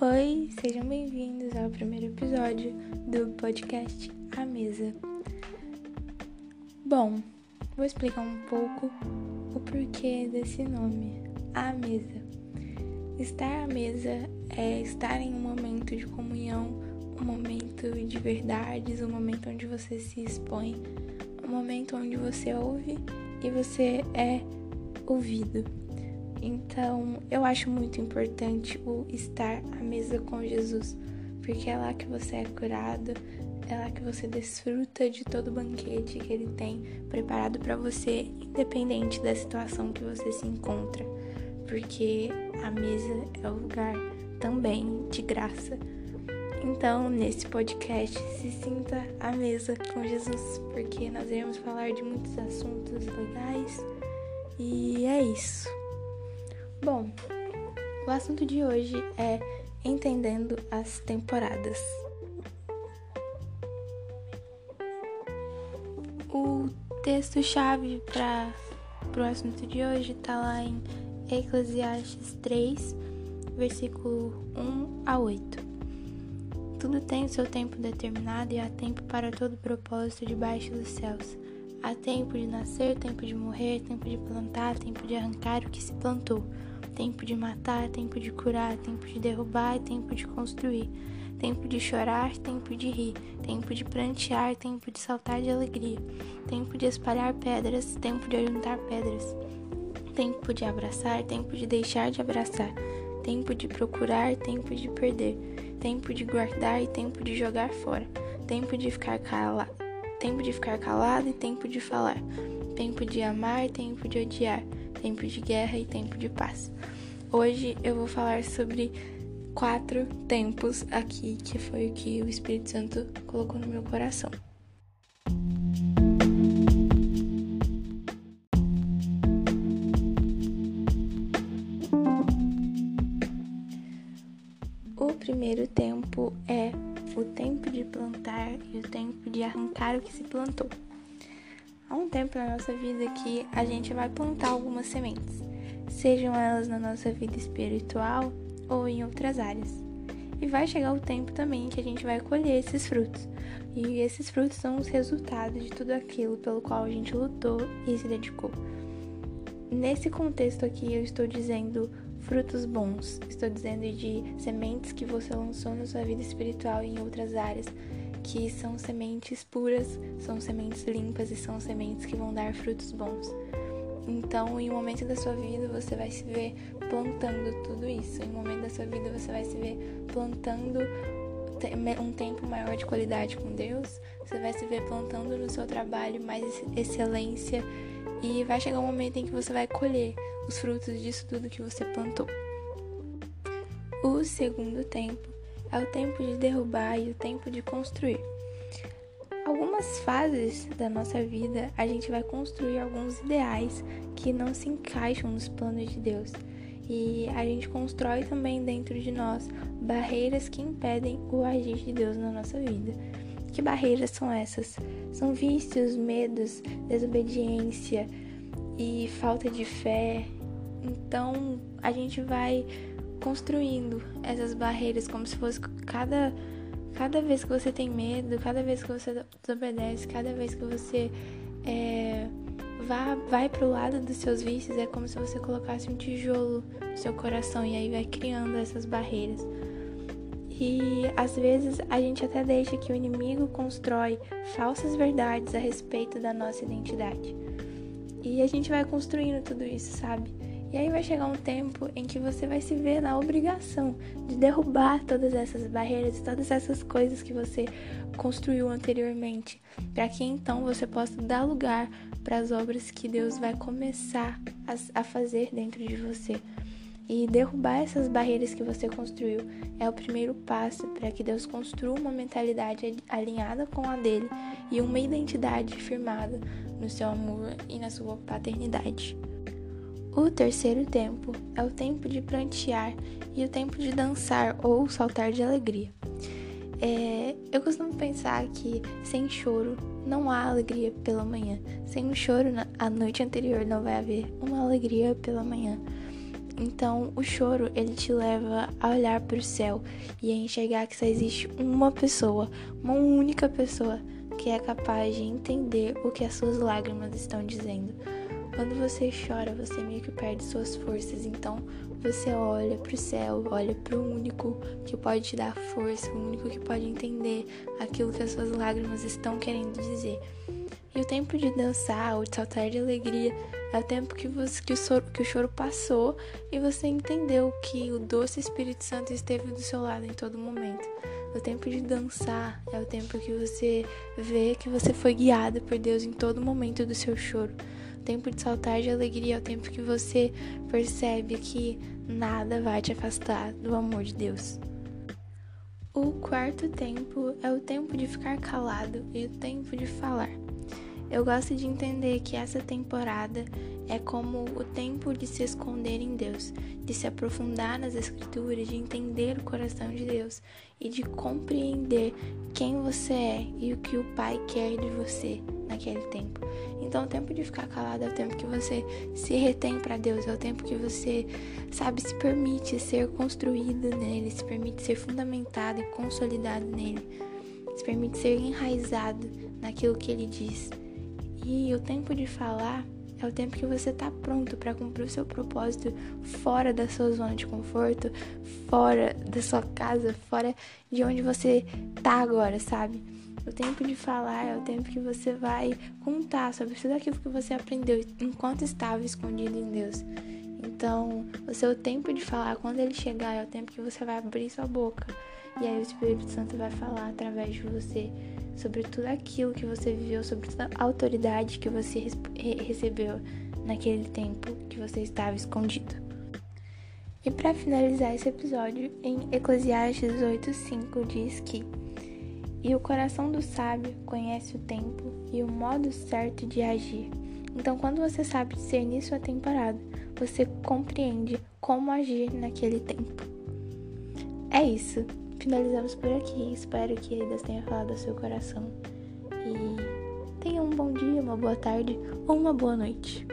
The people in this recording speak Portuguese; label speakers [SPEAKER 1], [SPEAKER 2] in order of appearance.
[SPEAKER 1] Oi, sejam bem-vindos ao primeiro episódio do podcast A Mesa. Bom, vou explicar um pouco o porquê desse nome, A Mesa. Estar à mesa é estar em um momento de comunhão, um momento de verdades, um momento onde você se expõe, um momento onde você ouve e você é ouvido. Então, eu acho muito importante o estar à mesa com Jesus, porque é lá que você é curado, é lá que você desfruta de todo o banquete que ele tem preparado para você, independente da situação que você se encontra, porque a mesa é o lugar também de graça. Então, nesse podcast, se sinta à mesa com Jesus, porque nós iremos falar de muitos assuntos legais. E é isso. Bom, o assunto de hoje é entendendo as temporadas. O texto-chave para o assunto de hoje está lá em Eclesiastes 3, versículo 1 a 8. Tudo tem o seu tempo determinado e há tempo para todo propósito debaixo dos céus. Há tempo de nascer, tempo de morrer, tempo de plantar, tempo de arrancar o que se plantou tempo de matar, tempo de curar, tempo de derrubar e tempo de construir, tempo de chorar, tempo de rir, tempo de prantear, tempo de saltar de alegria, tempo de espalhar pedras, tempo de ajuntar pedras, tempo de abraçar, tempo de deixar de abraçar, tempo de procurar, tempo de perder, tempo de guardar e tempo de jogar fora, tempo de ficar calado, tempo de ficar calado e tempo de falar, tempo de amar, tempo de odiar tempo de guerra e tempo de paz. Hoje eu vou falar sobre quatro tempos aqui, que foi o que o Espírito Santo colocou no meu coração. O primeiro tempo é o tempo de plantar e o tempo de arrancar o que se plantou. Há um tempo na nossa vida que a gente vai plantar algumas sementes, sejam elas na nossa vida espiritual ou em outras áreas. E vai chegar o tempo também que a gente vai colher esses frutos. E esses frutos são os resultados de tudo aquilo pelo qual a gente lutou e se dedicou. Nesse contexto aqui, eu estou dizendo frutos bons, estou dizendo de sementes que você lançou na sua vida espiritual e em outras áreas que são sementes puras, são sementes limpas e são sementes que vão dar frutos bons. Então, em um momento da sua vida, você vai se ver plantando tudo isso. Em um momento da sua vida, você vai se ver plantando um tempo maior de qualidade com Deus. Você vai se ver plantando no seu trabalho mais excelência. E vai chegar um momento em que você vai colher os frutos disso tudo que você plantou. O segundo tempo é o tempo de derrubar e o tempo de construir. Algumas fases da nossa vida a gente vai construir alguns ideais que não se encaixam nos planos de Deus. E a gente constrói também dentro de nós barreiras que impedem o agir de Deus na nossa vida. Que barreiras são essas? São vícios, medos, desobediência e falta de fé. Então a gente vai construindo essas barreiras como se fosse cada cada vez que você tem medo, cada vez que você desobedece, cada vez que você é, vá, vai pro lado dos seus vícios, é como se você colocasse um tijolo no seu coração e aí vai criando essas barreiras. E às vezes a gente até deixa que o inimigo constrói falsas verdades a respeito da nossa identidade. E a gente vai construindo tudo isso, sabe? E aí vai chegar um tempo em que você vai se ver na obrigação de derrubar todas essas barreiras e todas essas coisas que você construiu anteriormente, para que então você possa dar lugar para as obras que Deus vai começar a, fazer dentro de você. E derrubar essas barreiras que você construiu é o primeiro passo para que Deus construa uma mentalidade alinhada com a dele e uma identidade firmada no seu amor e na sua paternidade. O terceiro tempo é o tempo de prantear e o tempo de dançar ou saltar de alegria. É, eu costumo pensar que sem choro não há alegria pela manhã. Sem um choro a noite anterior não vai haver uma alegria pela manhã. Então, o choro, ele te leva a olhar para o céu e a enxergar que só existe uma pessoa, uma única pessoa que é capaz de entender o que as suas lágrimas estão dizendo. Quando você chora, você meio que perde suas forças. Então, você olha para o céu, olha para o único que pode te dar força, o único que pode entender aquilo que as suas lágrimas estão querendo dizer. Tempo de dançar ou de saltar de alegria é o tempo que, você, que, o, choro, que o choro passou e você entendeu que o doce Espírito Santo esteve do seu lado em todo momento. O tempo de dançar é o tempo que você vê que você foi guiado por Deus em todo momento do seu choro. O tempo de saltar de alegria é o tempo que você percebe que nada vai te afastar do amor de Deus. O quarto tempo é o tempo de ficar calado e o tempo de falar. Eu gosto de entender que essa temporada é como o tempo de se esconder em Deus, de se aprofundar nas Escrituras, de entender o coração de Deus e de compreender quem você é e o que o Pai quer de você naquele tempo. Então, o tempo de ficar calado é o tempo que você se retém para Deus, é o tempo que você, sabe, se permite ser construído nele, se permite ser fundamentado e consolidado nele, se permite ser enraizado naquilo que ele diz. E o tempo de falar é o tempo que você está pronto para cumprir o seu propósito fora da sua zona de conforto, fora da sua casa, fora de onde você tá agora, sabe? O tempo de falar é o tempo que você vai contar sobre tudo aquilo que você aprendeu enquanto estava escondido em Deus. Então, o seu tempo de falar, quando ele chegar, é o tempo que você vai abrir sua boca. E aí o Espírito Santo vai falar através de você sobre tudo aquilo que você viveu, sobre toda a autoridade que você recebeu naquele tempo que você estava escondido. E para finalizar esse episódio, em Eclesiastes 8:5 diz que e o coração do sábio conhece o tempo e o modo certo de agir. Então, quando você sabe discernir sua temporada, você compreende como agir naquele tempo. É isso finalizamos por aqui. Espero que Deus tenha falado ao seu coração. E tenha um bom dia, uma boa tarde ou uma boa noite.